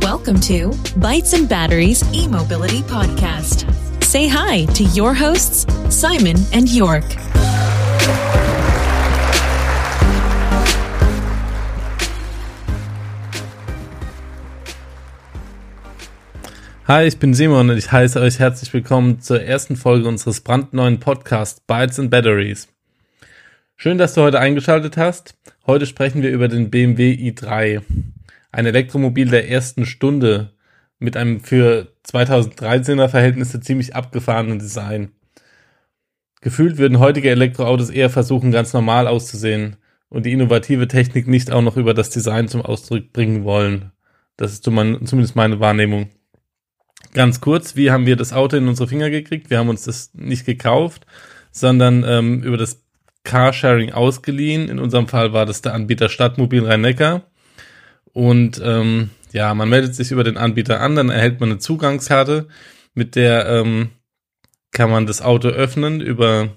Welcome to Bytes and Batteries e-mobility podcast. Say hi to your hosts, Simon and York. Hi, ich bin Simon und ich heiße euch herzlich willkommen zur ersten Folge unseres brandneuen Podcasts Bytes and Batteries. Schön, dass du heute eingeschaltet hast. Heute sprechen wir über den BMW i3, ein Elektromobil der ersten Stunde mit einem für 2013er Verhältnisse ziemlich abgefahrenen Design. Gefühlt würden heutige Elektroautos eher versuchen, ganz normal auszusehen und die innovative Technik nicht auch noch über das Design zum Ausdruck bringen wollen. Das ist zumindest meine Wahrnehmung. Ganz kurz, wie haben wir das Auto in unsere Finger gekriegt? Wir haben uns das nicht gekauft, sondern ähm, über das Carsharing ausgeliehen. In unserem Fall war das der Anbieter Stadtmobil Rhein-Neckar. Und ähm, ja, man meldet sich über den Anbieter an, dann erhält man eine Zugangskarte, mit der ähm, kann man das Auto öffnen über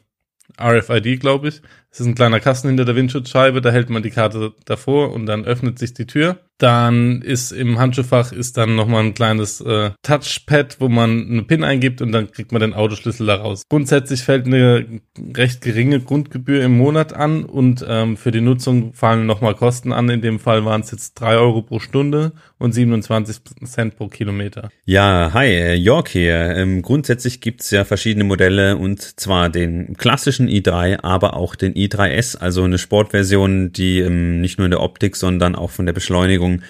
RFID, glaube ich. Es ist ein kleiner Kasten hinter der Windschutzscheibe, da hält man die Karte davor und dann öffnet sich die Tür. Dann ist im Handschuhfach ist dann nochmal ein kleines äh, Touchpad, wo man eine PIN eingibt und dann kriegt man den Autoschlüssel daraus. Grundsätzlich fällt eine recht geringe Grundgebühr im Monat an und ähm, für die Nutzung fallen nochmal Kosten an. In dem Fall waren es jetzt drei Euro pro Stunde und 27 Cent pro Kilometer. Ja, hi, äh, Jörg hier. Ähm, grundsätzlich gibt's ja verschiedene Modelle und zwar den klassischen i3, aber auch den i3S, also eine Sportversion, die ähm, nicht nur in der Optik, sondern auch von der Beschleunigung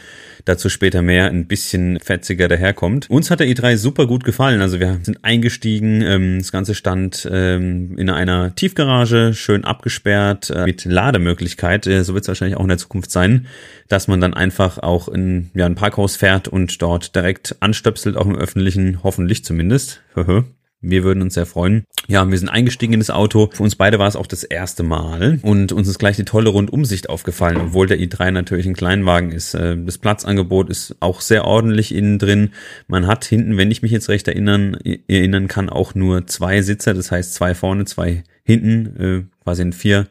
dazu später mehr ein bisschen fetziger daherkommt. Uns hat der i3 super gut gefallen. Also wir sind eingestiegen, ähm, das Ganze stand ähm, in einer Tiefgarage, schön abgesperrt, äh, mit Lademöglichkeit. Äh, so wird es wahrscheinlich auch in der Zukunft sein, dass man dann einfach auch in ja, ein Parkhaus fährt und dort direkt anstöpselt, auch im öffentlichen, hoffentlich zumindest. Wir würden uns sehr freuen. Ja, wir sind eingestiegen in das Auto. Für uns beide war es auch das erste Mal und uns ist gleich die tolle Rundumsicht aufgefallen, obwohl der i3 natürlich ein Kleinwagen ist. Äh, das Platzangebot ist auch sehr ordentlich innen drin. Man hat hinten, wenn ich mich jetzt recht erinnern, erinnern kann, auch nur zwei Sitzer, das heißt zwei vorne, zwei hinten, äh, quasi ein vier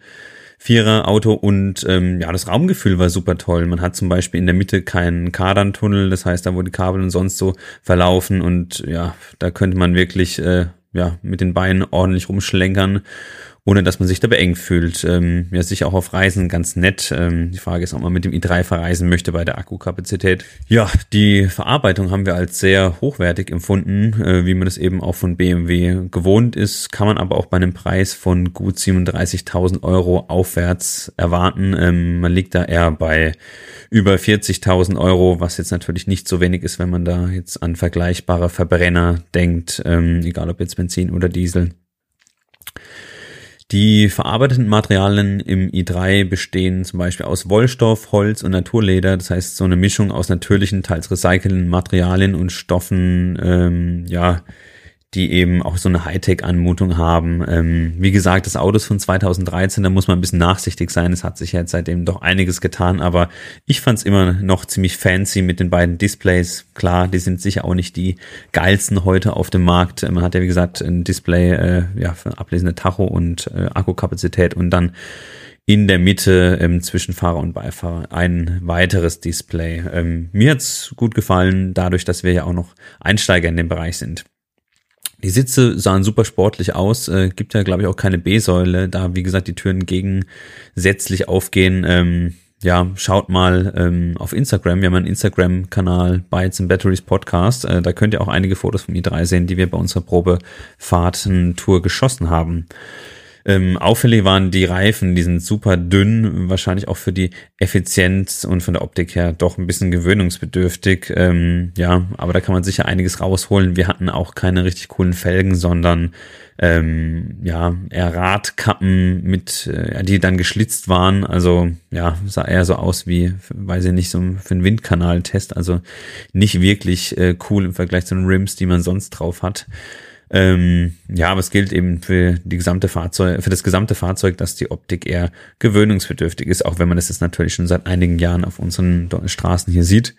Vierer-Auto und ähm, ja, das Raumgefühl war super toll. Man hat zum Beispiel in der Mitte keinen Kardantunnel, das heißt, da wo die Kabel und sonst so verlaufen und ja, da könnte man wirklich äh, ja mit den Beinen ordentlich rumschlenkern ohne dass man sich da beengt fühlt. Ähm, ja, sicher auch auf Reisen ganz nett. Ähm, die Frage ist, ob man mit dem i3 verreisen möchte bei der Akkukapazität. Ja, die Verarbeitung haben wir als sehr hochwertig empfunden, äh, wie man das eben auch von BMW gewohnt ist, kann man aber auch bei einem Preis von gut 37.000 Euro aufwärts erwarten. Ähm, man liegt da eher bei über 40.000 Euro, was jetzt natürlich nicht so wenig ist, wenn man da jetzt an vergleichbare Verbrenner denkt, ähm, egal ob jetzt Benzin oder Diesel. Die verarbeiteten Materialien im i3 bestehen zum Beispiel aus Wollstoff, Holz und Naturleder. Das heißt, so eine Mischung aus natürlichen, teils recycelten Materialien und Stoffen, ähm, ja, die eben auch so eine Hightech-Anmutung haben. Ähm, wie gesagt, das Auto ist von 2013, da muss man ein bisschen nachsichtig sein. Es hat sich jetzt seitdem doch einiges getan, aber ich fand es immer noch ziemlich fancy mit den beiden Displays. Klar, die sind sicher auch nicht die geilsten heute auf dem Markt. Man hat ja, wie gesagt, ein Display äh, ja, für ablesende Tacho und äh, Akkukapazität und dann in der Mitte ähm, zwischen Fahrer und Beifahrer ein weiteres Display. Ähm, mir hat's gut gefallen, dadurch, dass wir ja auch noch Einsteiger in dem Bereich sind. Die Sitze sahen super sportlich aus, äh, gibt ja glaube ich auch keine B-Säule, da wie gesagt die Türen gegensätzlich aufgehen. Ähm, ja, schaut mal ähm, auf Instagram. Wir haben einen Instagram-Kanal Bytes and Batteries Podcast. Äh, da könnt ihr auch einige Fotos von i3 sehen, die wir bei unserer Probefahrten-Tour geschossen haben. Ähm, auffällig waren die Reifen, die sind super dünn, wahrscheinlich auch für die Effizienz und von der Optik her doch ein bisschen gewöhnungsbedürftig. Ähm, ja, aber da kann man sicher einiges rausholen. Wir hatten auch keine richtig coolen Felgen, sondern ähm, ja, eher Radkappen mit, äh, die dann geschlitzt waren. Also ja, sah eher so aus wie, weiß ich nicht, so für einen Windkanaltest. Also nicht wirklich äh, cool im Vergleich zu den Rims, die man sonst drauf hat. Ähm, ja, aber es gilt eben für die gesamte Fahrzeug, für das gesamte Fahrzeug, dass die Optik eher gewöhnungsbedürftig ist, auch wenn man das jetzt natürlich schon seit einigen Jahren auf unseren Straßen hier sieht.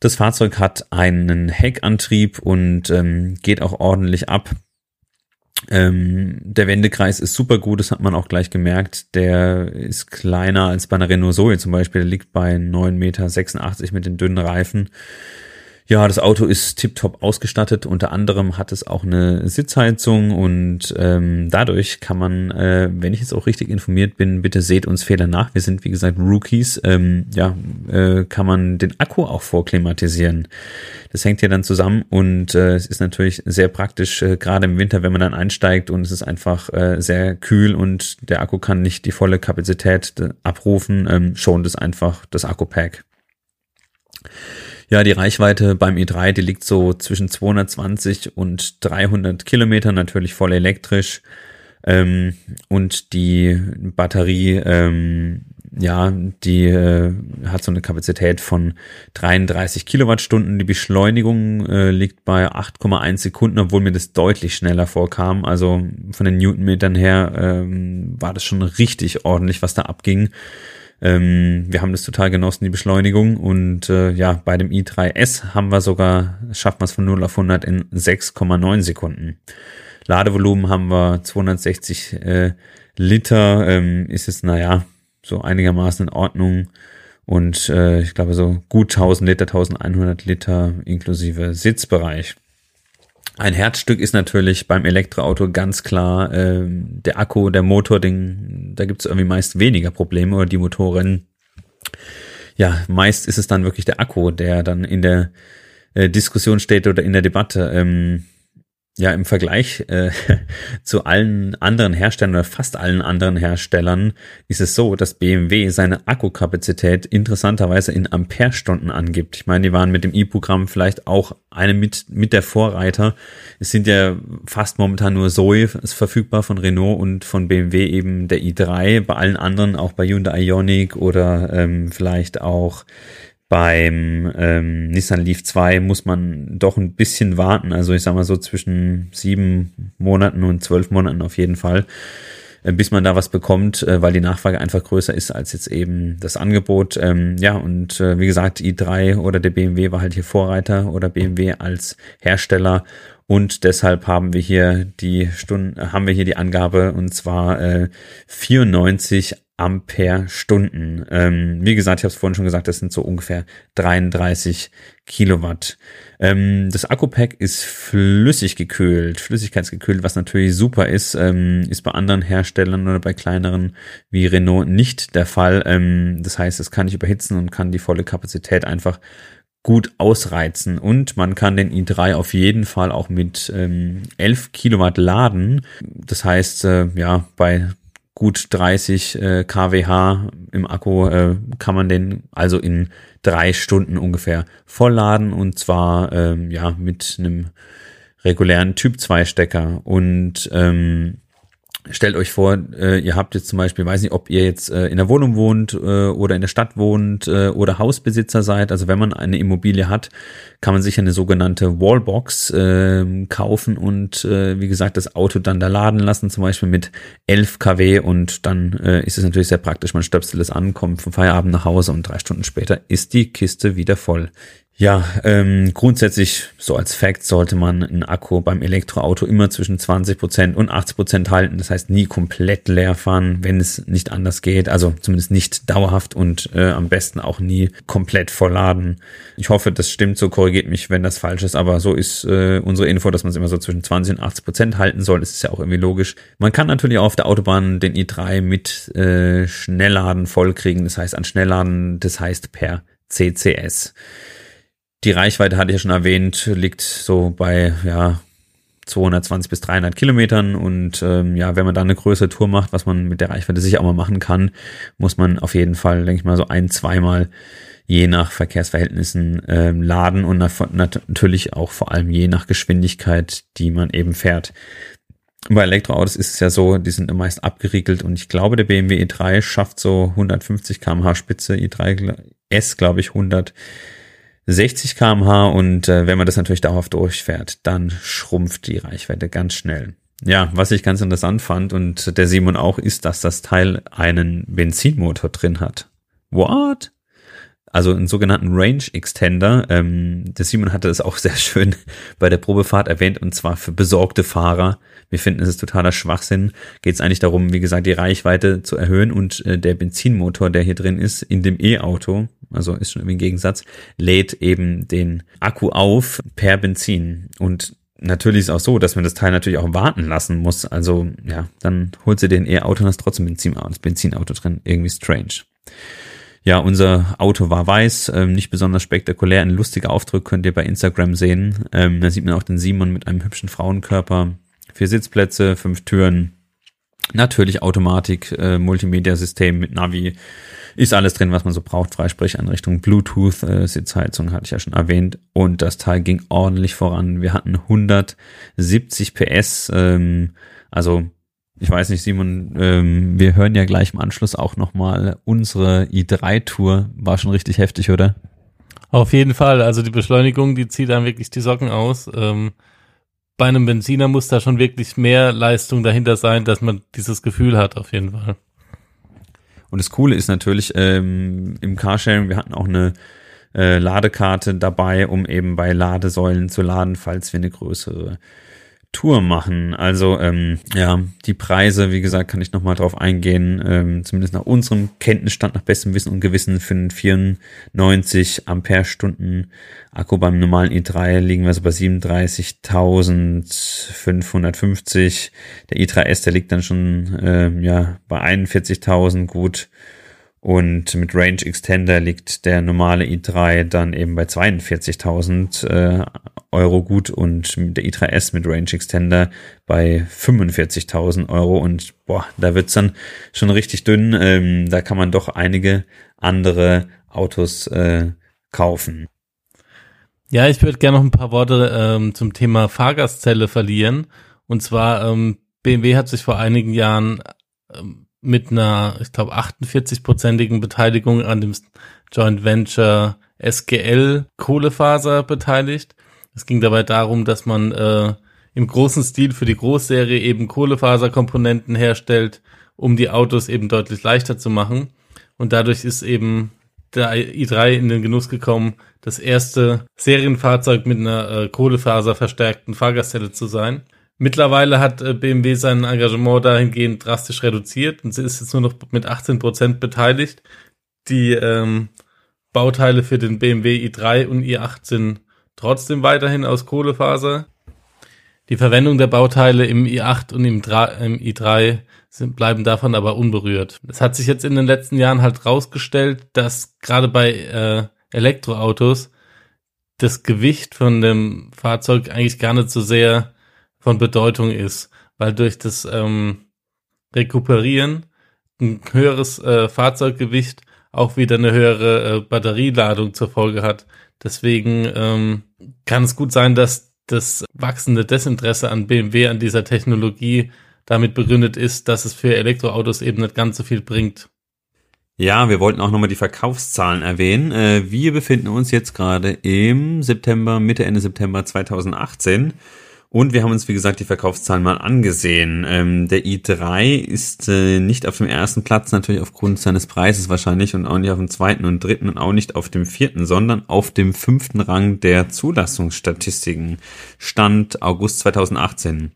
Das Fahrzeug hat einen Heckantrieb und ähm, geht auch ordentlich ab. Ähm, der Wendekreis ist super gut, das hat man auch gleich gemerkt. Der ist kleiner als bei einer Renault Zoe zum Beispiel. Der liegt bei 9,86 Meter mit den dünnen Reifen. Ja, das Auto ist tiptop ausgestattet. Unter anderem hat es auch eine Sitzheizung und ähm, dadurch kann man, äh, wenn ich jetzt auch richtig informiert bin, bitte seht uns Fehler nach. Wir sind wie gesagt Rookies. Ähm, ja, äh, kann man den Akku auch vorklimatisieren. Das hängt hier dann zusammen und äh, es ist natürlich sehr praktisch, äh, gerade im Winter, wenn man dann einsteigt und es ist einfach äh, sehr kühl und der Akku kann nicht die volle Kapazität äh, abrufen, ähm, schont es einfach das Akku-Pack. Ja, die Reichweite beim i3, die liegt so zwischen 220 und 300 Kilometer, natürlich voll elektrisch. Ähm, und die Batterie, ähm, ja, die äh, hat so eine Kapazität von 33 Kilowattstunden. Die Beschleunigung äh, liegt bei 8,1 Sekunden, obwohl mir das deutlich schneller vorkam. Also von den Newtonmetern her ähm, war das schon richtig ordentlich, was da abging. Ähm, wir haben das total genossen, die Beschleunigung. Und äh, ja, bei dem i3S haben wir sogar, schaffen wir es von 0 auf 100 in 6,9 Sekunden. Ladevolumen haben wir 260 äh, Liter, ähm, ist es, naja, so einigermaßen in Ordnung. Und äh, ich glaube so gut 1000 Liter, 1100 Liter inklusive Sitzbereich. Ein Herzstück ist natürlich beim Elektroauto ganz klar äh, der Akku, der Motor, den, da gibt es irgendwie meist weniger Probleme oder die Motoren. Ja, meist ist es dann wirklich der Akku, der dann in der äh, Diskussion steht oder in der Debatte. Ähm, ja, im Vergleich äh, zu allen anderen Herstellern oder fast allen anderen Herstellern ist es so, dass BMW seine Akkukapazität interessanterweise in Amperestunden angibt. Ich meine, die waren mit dem i-Programm vielleicht auch eine mit, mit der Vorreiter. Es sind ja fast momentan nur Zoe ist verfügbar von Renault und von BMW eben der i3. Bei allen anderen, auch bei Hyundai Ioniq oder ähm, vielleicht auch beim ähm, Nissan Leaf 2 muss man doch ein bisschen warten. Also ich sag mal so zwischen sieben Monaten und zwölf Monaten auf jeden Fall, äh, bis man da was bekommt, äh, weil die Nachfrage einfach größer ist als jetzt eben das Angebot. Ähm, ja, und äh, wie gesagt, i3 oder der BMW war halt hier Vorreiter oder BMW als Hersteller. Und deshalb haben wir hier die Stunden, haben wir hier die Angabe und zwar äh, 94 Ampere-Stunden. Ähm, wie gesagt, ich habe es vorhin schon gesagt, das sind so ungefähr 33 Kilowatt. Ähm, das Akku-Pack ist flüssig gekühlt, flüssigkeitsgekühlt, was natürlich super ist, ähm, ist bei anderen Herstellern oder bei kleineren wie Renault nicht der Fall. Ähm, das heißt, es kann nicht überhitzen und kann die volle Kapazität einfach gut ausreizen und man kann den i3 auf jeden Fall auch mit ähm, 11 Kilowatt laden. Das heißt, äh, ja, bei gut 30 äh, kWh im Akku äh, kann man den also in drei Stunden ungefähr vollladen und zwar ähm, ja mit einem regulären Typ 2 Stecker. Und ähm, Stellt euch vor, äh, ihr habt jetzt zum Beispiel, weiß nicht, ob ihr jetzt äh, in der Wohnung wohnt äh, oder in der Stadt wohnt äh, oder Hausbesitzer seid. Also wenn man eine Immobilie hat, kann man sich eine sogenannte Wallbox äh, kaufen und äh, wie gesagt das Auto dann da laden lassen, zum Beispiel mit 11 kW und dann äh, ist es natürlich sehr praktisch. Man stöpselt es an, kommt vom Feierabend nach Hause und drei Stunden später ist die Kiste wieder voll. Ja, ähm, grundsätzlich so als Fact sollte man einen Akku beim Elektroauto immer zwischen 20 Prozent und 80 Prozent halten. Das heißt nie komplett leer fahren, wenn es nicht anders geht. Also zumindest nicht dauerhaft und äh, am besten auch nie komplett vollladen. Ich hoffe, das stimmt so, korrigiert mich, wenn das falsch ist. Aber so ist äh, unsere Info, dass man es immer so zwischen 20 und 80 Prozent halten soll. Das ist ja auch irgendwie logisch. Man kann natürlich auch auf der Autobahn den i3 mit äh, Schnellladen vollkriegen. Das heißt an Schnellladen, das heißt per CCS. Die Reichweite hatte ich ja schon erwähnt, liegt so bei ja 220 bis 300 Kilometern. Und ähm, ja, wenn man da eine größere Tour macht, was man mit der Reichweite sicher auch mal machen kann, muss man auf jeden Fall, denke ich mal, so ein, zweimal je nach Verkehrsverhältnissen ähm, laden. Und natürlich auch vor allem je nach Geschwindigkeit, die man eben fährt. Bei Elektroautos ist es ja so, die sind meist abgeriegelt. Und ich glaube, der BMW i3 schafft so 150 kmh Spitze, i3 S glaube ich 100 60 kmh und äh, wenn man das natürlich dauerhaft durchfährt, dann schrumpft die Reichweite ganz schnell. Ja, was ich ganz interessant fand und der Simon auch, ist, dass das Teil einen Benzinmotor drin hat. What? also einen sogenannten Range Extender. Ähm, der Simon hatte es auch sehr schön bei der Probefahrt erwähnt und zwar für besorgte Fahrer. Wir finden, es ist totaler Schwachsinn. Geht es eigentlich darum, wie gesagt, die Reichweite zu erhöhen und äh, der Benzinmotor, der hier drin ist, in dem E-Auto, also ist schon im Gegensatz, lädt eben den Akku auf per Benzin und natürlich ist auch so, dass man das Teil natürlich auch warten lassen muss. Also ja, dann holt sie den E-Auto und hast trotzdem Benzin, das Benzinauto drin. Irgendwie strange. Ja, unser Auto war weiß, ähm, nicht besonders spektakulär. Ein lustiger Aufdruck könnt ihr bei Instagram sehen. Ähm, da sieht man auch den Simon mit einem hübschen Frauenkörper. Vier Sitzplätze, fünf Türen. Natürlich Automatik, äh, Multimedia-System mit Navi. Ist alles drin, was man so braucht. Freisprecheinrichtung, Bluetooth, äh, Sitzheizung hatte ich ja schon erwähnt. Und das Teil ging ordentlich voran. Wir hatten 170 PS, ähm, also ich weiß nicht, Simon, ähm, wir hören ja gleich im Anschluss auch nochmal unsere i3-Tour. War schon richtig heftig, oder? Auf jeden Fall. Also die Beschleunigung, die zieht dann wirklich die Socken aus. Ähm, bei einem Benziner muss da schon wirklich mehr Leistung dahinter sein, dass man dieses Gefühl hat, auf jeden Fall. Und das Coole ist natürlich ähm, im Carsharing, wir hatten auch eine äh, Ladekarte dabei, um eben bei Ladesäulen zu laden, falls wir eine größere Tour machen. Also ähm, ja, die Preise, wie gesagt, kann ich nochmal drauf eingehen. Ähm, zumindest nach unserem Kenntnisstand, nach bestem Wissen und Gewissen für einen 94 Ampere-Stunden Akku beim normalen i3 liegen wir so bei 37.550. Der i3S, der liegt dann schon ähm, ja bei 41.000 gut. Und mit Range Extender liegt der normale i3 dann eben bei 42.000 äh, Euro gut und der i3S mit Range Extender bei 45.000 Euro. Und boah, da wird's dann schon richtig dünn. Ähm, da kann man doch einige andere Autos äh, kaufen. Ja, ich würde gerne noch ein paar Worte ähm, zum Thema Fahrgastzelle verlieren. Und zwar, ähm, BMW hat sich vor einigen Jahren ähm, mit einer, ich glaube, 48-prozentigen Beteiligung an dem Joint Venture SGL Kohlefaser beteiligt. Es ging dabei darum, dass man äh, im großen Stil für die Großserie eben Kohlefaserkomponenten herstellt, um die Autos eben deutlich leichter zu machen. Und dadurch ist eben der i3 in den Genuss gekommen, das erste Serienfahrzeug mit einer äh, Kohlefaser Fahrgastzelle zu sein. Mittlerweile hat äh, BMW sein Engagement dahingehend drastisch reduziert und sie ist jetzt nur noch mit 18 Prozent beteiligt. Die ähm, Bauteile für den BMW i3 und i8 sind trotzdem weiterhin aus Kohlefaser. Die Verwendung der Bauteile im i8 und im, im i3 sind, bleiben davon aber unberührt. Es hat sich jetzt in den letzten Jahren halt rausgestellt, dass gerade bei äh, Elektroautos das Gewicht von dem Fahrzeug eigentlich gar nicht so sehr von Bedeutung ist, weil durch das ähm, Rekuperieren ein höheres äh, Fahrzeuggewicht auch wieder eine höhere äh, Batterieladung zur Folge hat. Deswegen ähm, kann es gut sein, dass das wachsende Desinteresse an BMW an dieser Technologie damit begründet ist, dass es für Elektroautos eben nicht ganz so viel bringt. Ja, wir wollten auch nochmal die Verkaufszahlen erwähnen. Äh, wir befinden uns jetzt gerade im September, Mitte, Ende September 2018. Und wir haben uns, wie gesagt, die Verkaufszahlen mal angesehen. Ähm, der i3 ist äh, nicht auf dem ersten Platz, natürlich aufgrund seines Preises wahrscheinlich und auch nicht auf dem zweiten und dritten und auch nicht auf dem vierten, sondern auf dem fünften Rang der Zulassungsstatistiken. Stand August 2018.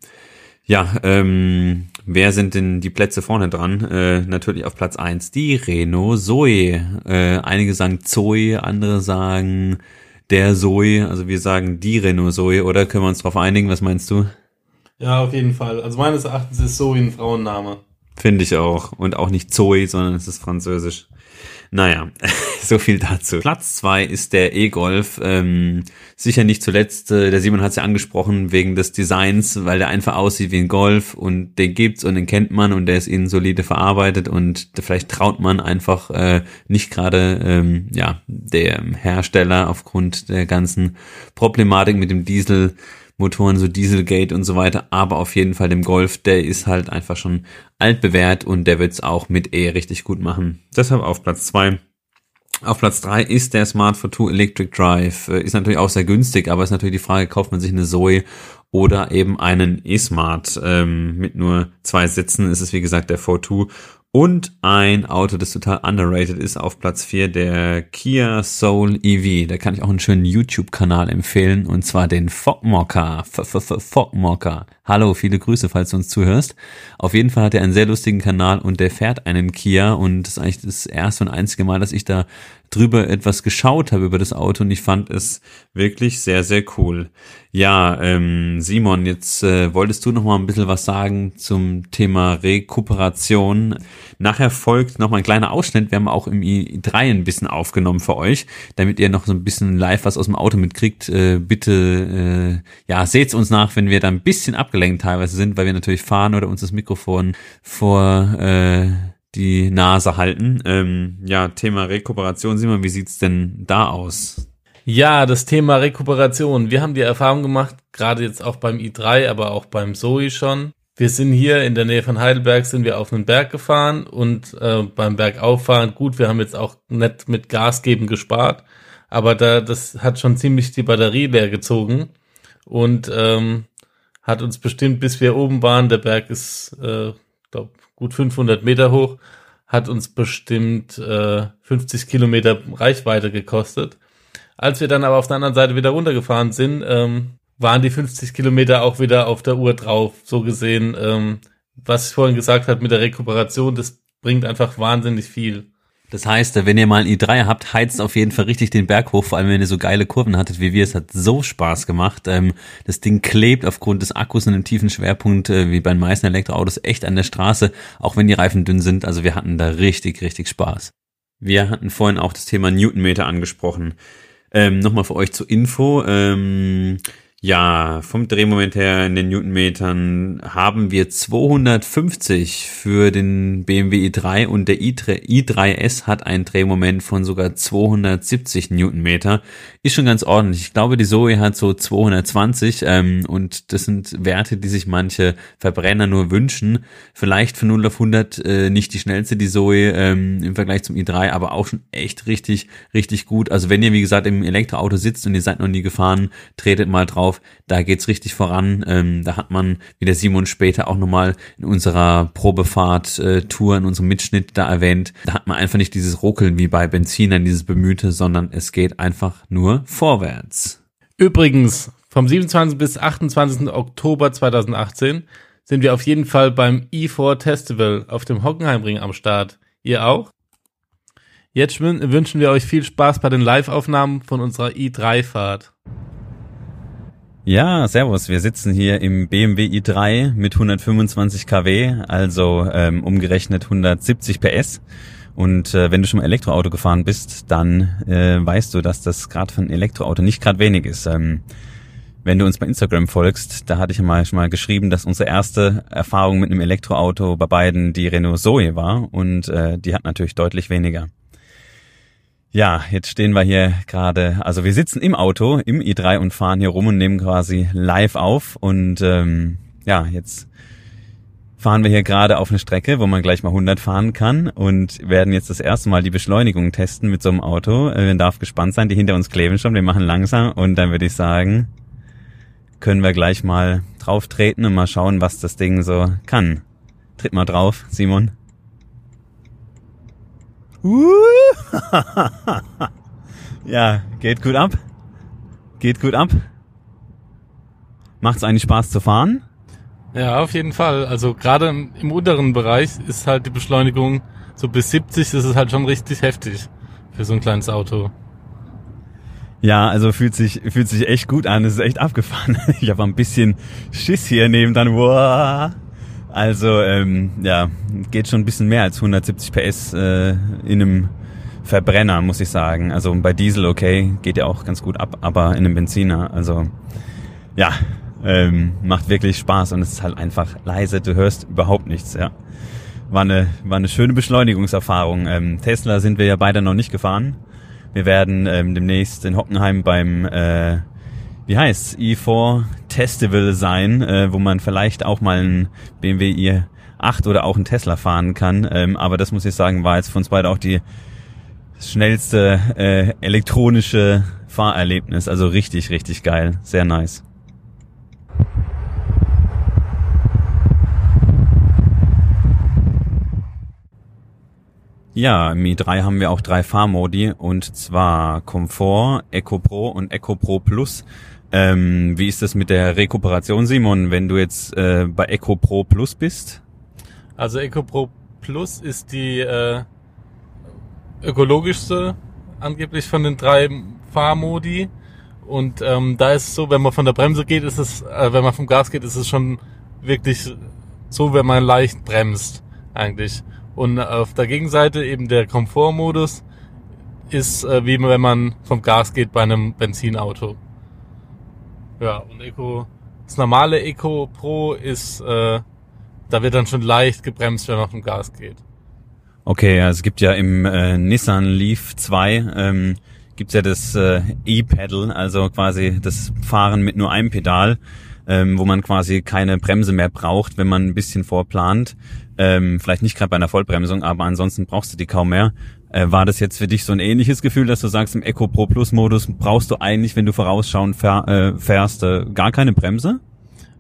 Ja, ähm, wer sind denn die Plätze vorne dran? Äh, natürlich auf Platz eins die Renault Zoe. Äh, einige sagen Zoe, andere sagen der Zoe, also wir sagen die Renault Zoe, oder können wir uns darauf einigen? Was meinst du? Ja, auf jeden Fall. Also meines Erachtens ist Zoe ein Frauenname. Finde ich auch. Und auch nicht Zoe, sondern es ist französisch. Naja, so viel dazu. Platz zwei ist der E-Golf. Ähm, sicher nicht zuletzt, äh, der Simon hat es ja angesprochen, wegen des Designs, weil der einfach aussieht wie ein Golf und den gibt's und den kennt man und der ist ihnen solide verarbeitet und vielleicht traut man einfach äh, nicht gerade ähm, ja der Hersteller aufgrund der ganzen Problematik mit dem Diesel Motoren, so Dieselgate und so weiter, aber auf jeden Fall dem Golf, der ist halt einfach schon altbewährt und der wird's auch mit E richtig gut machen. Deshalb auf Platz zwei. Auf Platz drei ist der Smart for 2 Electric Drive. Äh, ist natürlich auch sehr günstig, aber ist natürlich die Frage, kauft man sich eine Zoe oder eben einen E-Smart ähm, mit nur zwei Sitzen. Ist es wie gesagt der 4 2 Und ein Auto, das total underrated ist, auf Platz 4 der Kia Soul EV. Da kann ich auch einen schönen YouTube-Kanal empfehlen, und zwar den Fogmocker. Fogmocker. Hallo, viele Grüße, falls du uns zuhörst. Auf jeden Fall hat er einen sehr lustigen Kanal und der fährt einen Kia und das ist eigentlich das erste und einzige Mal, dass ich da drüber etwas geschaut habe über das Auto und ich fand es wirklich sehr, sehr cool. Ja, ähm, Simon, jetzt äh, wolltest du noch mal ein bisschen was sagen zum Thema Rekuperation. Nachher folgt noch mal ein kleiner Ausschnitt. Wir haben auch im i3 ein bisschen aufgenommen für euch, damit ihr noch so ein bisschen live was aus dem Auto mitkriegt. Äh, bitte, äh, ja, seht's uns nach, wenn wir da ein bisschen abgelenkt teilweise sind, weil wir natürlich fahren oder uns das Mikrofon vor äh, die Nase halten. Ähm, ja, Thema Rekuperation, Simon, wie sieht's denn da aus? Ja, das Thema Rekuperation. Wir haben die Erfahrung gemacht, gerade jetzt auch beim i3, aber auch beim Zoe schon. Wir sind hier in der Nähe von Heidelberg, sind wir auf einen Berg gefahren und äh, beim Bergauffahren, gut, wir haben jetzt auch nicht mit Gas geben gespart, aber da, das hat schon ziemlich die Batterie leer gezogen und ähm, hat uns bestimmt, bis wir oben waren, der Berg ist, äh, glaube gut 500 Meter hoch, hat uns bestimmt äh, 50 Kilometer Reichweite gekostet. Als wir dann aber auf der anderen Seite wieder runtergefahren sind, ähm, waren die 50 Kilometer auch wieder auf der Uhr drauf. So gesehen, ähm, was ich vorhin gesagt habe mit der Rekuperation, das bringt einfach wahnsinnig viel. Das heißt, wenn ihr mal ein i3 habt, heizt auf jeden Fall richtig den Berg hoch, vor allem wenn ihr so geile Kurven hattet wie wir. Es hat so Spaß gemacht. Ähm, das Ding klebt aufgrund des Akkus und einem tiefen Schwerpunkt, äh, wie bei den meisten Elektroautos, echt an der Straße, auch wenn die Reifen dünn sind. Also wir hatten da richtig, richtig Spaß. Wir hatten vorhin auch das Thema Newtonmeter angesprochen. Ähm, Nochmal für euch zur Info. Ähm, ja, vom Drehmoment her in den Newtonmetern haben wir 250 für den BMW i3 und der i3S hat ein Drehmoment von sogar 270 Newtonmeter. Ist schon ganz ordentlich. Ich glaube, die Zoe hat so 220 ähm, und das sind Werte, die sich manche Verbrenner nur wünschen. Vielleicht von 0 auf 100 äh, nicht die schnellste, die Zoe ähm, im Vergleich zum i3, aber auch schon echt richtig, richtig gut. Also wenn ihr, wie gesagt, im Elektroauto sitzt und ihr seid noch nie gefahren, tretet mal drauf drauf. Da geht's richtig voran. Ähm, da hat man, wie der Simon später auch nochmal in unserer Probefahrt-Tour, äh, in unserem Mitschnitt da erwähnt, da hat man einfach nicht dieses Ruckeln wie bei Benzinern, dieses Bemühte, sondern es geht einfach nur vorwärts. Übrigens, vom 27. bis 28. Oktober 2018 sind wir auf jeden Fall beim E4 Festival auf dem Hockenheimring am Start. Ihr auch? Jetzt wünschen wir euch viel Spaß bei den Live-Aufnahmen von unserer i3-Fahrt. Ja, servus. Wir sitzen hier im BMW i3 mit 125 kW, also ähm, umgerechnet 170 PS. Und äh, wenn du schon mal Elektroauto gefahren bist, dann äh, weißt du, dass das gerade für ein Elektroauto nicht gerade wenig ist. Ähm, wenn du uns bei Instagram folgst, da hatte ich mal schon mal geschrieben, dass unsere erste Erfahrung mit einem Elektroauto bei beiden die Renault Zoe war und äh, die hat natürlich deutlich weniger. Ja, jetzt stehen wir hier gerade, also wir sitzen im Auto, im i3 und fahren hier rum und nehmen quasi live auf. Und ähm, ja, jetzt fahren wir hier gerade auf eine Strecke, wo man gleich mal 100 fahren kann und werden jetzt das erste Mal die Beschleunigung testen mit so einem Auto. Äh, man darf gespannt sein, die hinter uns kleben schon, wir machen langsam und dann würde ich sagen, können wir gleich mal drauf treten und mal schauen, was das Ding so kann. Tritt mal drauf, Simon. ja, geht gut ab. Geht gut ab. Macht's eigentlich Spaß zu fahren? Ja, auf jeden Fall. Also gerade im, im, unteren Bereich ist halt die Beschleunigung so bis 70, das ist halt schon richtig heftig für so ein kleines Auto. Ja, also fühlt sich fühlt sich echt gut an. Es ist echt abgefahren. Ich habe ein bisschen Schiss hier neben dann. Wow. Also ähm, ja, geht schon ein bisschen mehr als 170 PS äh, in einem Verbrenner, muss ich sagen. Also bei Diesel okay, geht ja auch ganz gut ab, aber in einem Benziner, also ja, ähm, macht wirklich Spaß und es ist halt einfach leise, du hörst überhaupt nichts, ja. War eine, war eine schöne Beschleunigungserfahrung. Ähm, Tesla sind wir ja beide noch nicht gefahren. Wir werden ähm, demnächst in Hockenheim beim äh, wie heißt i4 Testival sein, äh, wo man vielleicht auch mal ein BMW i8 oder auch ein Tesla fahren kann. Ähm, aber das muss ich sagen, war jetzt für uns beide auch die schnellste äh, elektronische Fahrerlebnis. Also richtig, richtig geil. Sehr nice. Ja, im i3 haben wir auch drei Fahrmodi und zwar Komfort, Eco Pro und Eco Pro Plus. Ähm, wie ist das mit der Rekuperation, Simon, wenn du jetzt äh, bei Eco Pro Plus bist? Also Eco Pro Plus ist die äh, ökologischste angeblich von den drei Fahrmodi. Und ähm, da ist es so, wenn man von der Bremse geht, ist es, äh, wenn man vom Gas geht, ist es schon wirklich so, wenn man leicht bremst eigentlich. Und auf der Gegenseite eben der Komfortmodus ist äh, wie wenn man vom Gas geht bei einem Benzinauto. Ja, und Eco, das normale Eco Pro ist, äh, da wird dann schon leicht gebremst, wenn man vom Gas geht. Okay, ja, es gibt ja im äh, Nissan Leaf 2 ähm, gibt's ja das äh, E-Pedal, also quasi das Fahren mit nur einem Pedal, ähm, wo man quasi keine Bremse mehr braucht, wenn man ein bisschen vorplant. Ähm, vielleicht nicht gerade bei einer Vollbremsung, aber ansonsten brauchst du die kaum mehr. Äh, war das jetzt für dich so ein ähnliches Gefühl, dass du sagst, im Eco Pro Plus Modus brauchst du eigentlich, wenn du vorausschauen fähr, äh, fährst, äh, gar keine Bremse?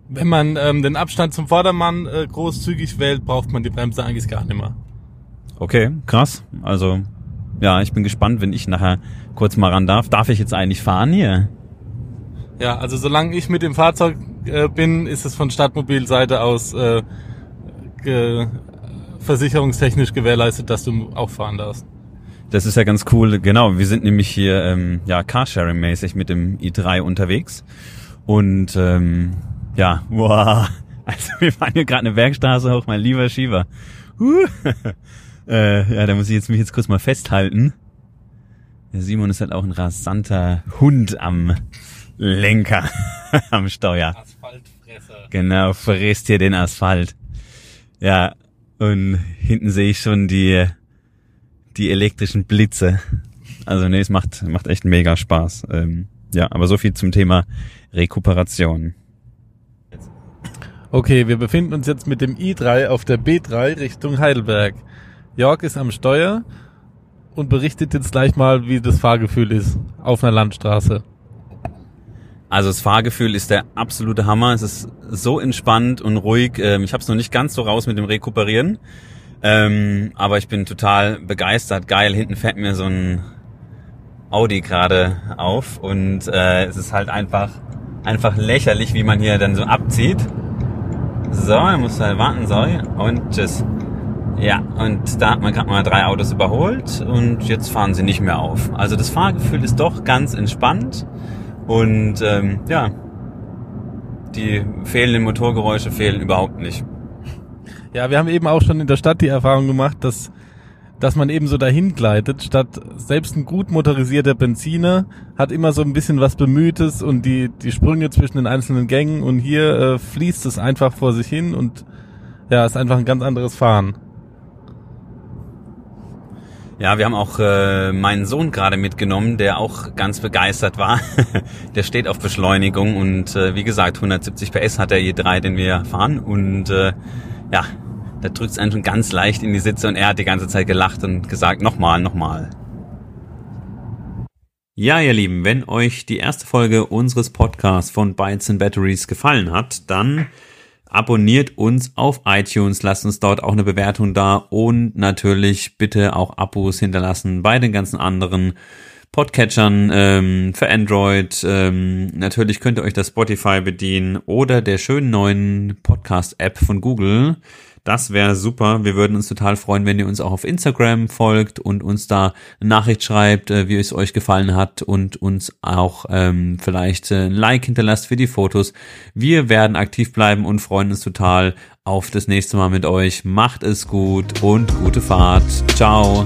Wenn man ähm, den Abstand zum Vordermann äh, großzügig wählt, braucht man die Bremse eigentlich gar nicht mehr. Okay, krass. Also, ja, ich bin gespannt, wenn ich nachher kurz mal ran darf. Darf ich jetzt eigentlich fahren hier? Ja, also solange ich mit dem Fahrzeug äh, bin, ist es von Stadtmobilseite aus äh, ge versicherungstechnisch gewährleistet, dass du auch fahren darfst. Das ist ja ganz cool. Genau, wir sind nämlich hier ähm, ja Carsharing-mäßig mit dem i3 unterwegs. Und ähm, ja, wow. Also wir fahren hier gerade eine Bergstraße hoch, mein lieber Schieber. Huh. Äh, ja, da muss ich jetzt mich jetzt kurz mal festhalten. Der Simon ist halt auch ein rasanter Hund am Lenker, am Steuer. Asphaltfresser. Genau, fräst hier den Asphalt. Ja, und hinten sehe ich schon die, die elektrischen Blitze. Also nee, es macht, macht echt mega Spaß. Ähm, ja, aber so viel zum Thema Rekuperation. Okay, wir befinden uns jetzt mit dem i3 auf der B3 Richtung Heidelberg. Jörg ist am Steuer und berichtet jetzt gleich mal, wie das Fahrgefühl ist auf einer Landstraße. Also das Fahrgefühl ist der absolute Hammer. Es ist so entspannt und ruhig. Ähm, ich habe es noch nicht ganz so raus mit dem Rekuperieren, ähm, aber ich bin total begeistert. Geil, hinten fährt mir so ein Audi gerade auf und äh, es ist halt einfach einfach lächerlich, wie man hier dann so abzieht. So, er muss halt warten, sorry und tschüss. Ja, und da hat man gerade mal drei Autos überholt und jetzt fahren sie nicht mehr auf. Also das Fahrgefühl ist doch ganz entspannt und ähm, ja, die fehlenden Motorgeräusche fehlen überhaupt nicht. Ja, wir haben eben auch schon in der Stadt die Erfahrung gemacht, dass dass man eben so dahin gleitet, statt selbst ein gut motorisierter Benziner hat immer so ein bisschen was Bemühtes und die, die Sprünge zwischen den einzelnen Gängen und hier äh, fließt es einfach vor sich hin und ja, ist einfach ein ganz anderes Fahren. Ja, wir haben auch äh, meinen Sohn gerade mitgenommen, der auch ganz begeistert war. der steht auf Beschleunigung und äh, wie gesagt, 170 PS hat der E3, den wir fahren und äh, ja, da drückt es einen schon ganz leicht in die Sitze und er hat die ganze Zeit gelacht und gesagt, nochmal, nochmal. Ja, ihr Lieben, wenn euch die erste Folge unseres Podcasts von Bytes and Batteries gefallen hat, dann abonniert uns auf iTunes, lasst uns dort auch eine Bewertung da und natürlich bitte auch Abos hinterlassen bei den ganzen anderen Podcatchern ähm, für Android. Ähm, natürlich könnt ihr euch das Spotify bedienen oder der schönen neuen Podcast-App von Google. Das wäre super. Wir würden uns total freuen, wenn ihr uns auch auf Instagram folgt und uns da eine Nachricht schreibt, äh, wie es euch gefallen hat und uns auch ähm, vielleicht äh, ein Like hinterlasst für die Fotos. Wir werden aktiv bleiben und freuen uns total auf das nächste Mal mit euch. Macht es gut und gute Fahrt. Ciao.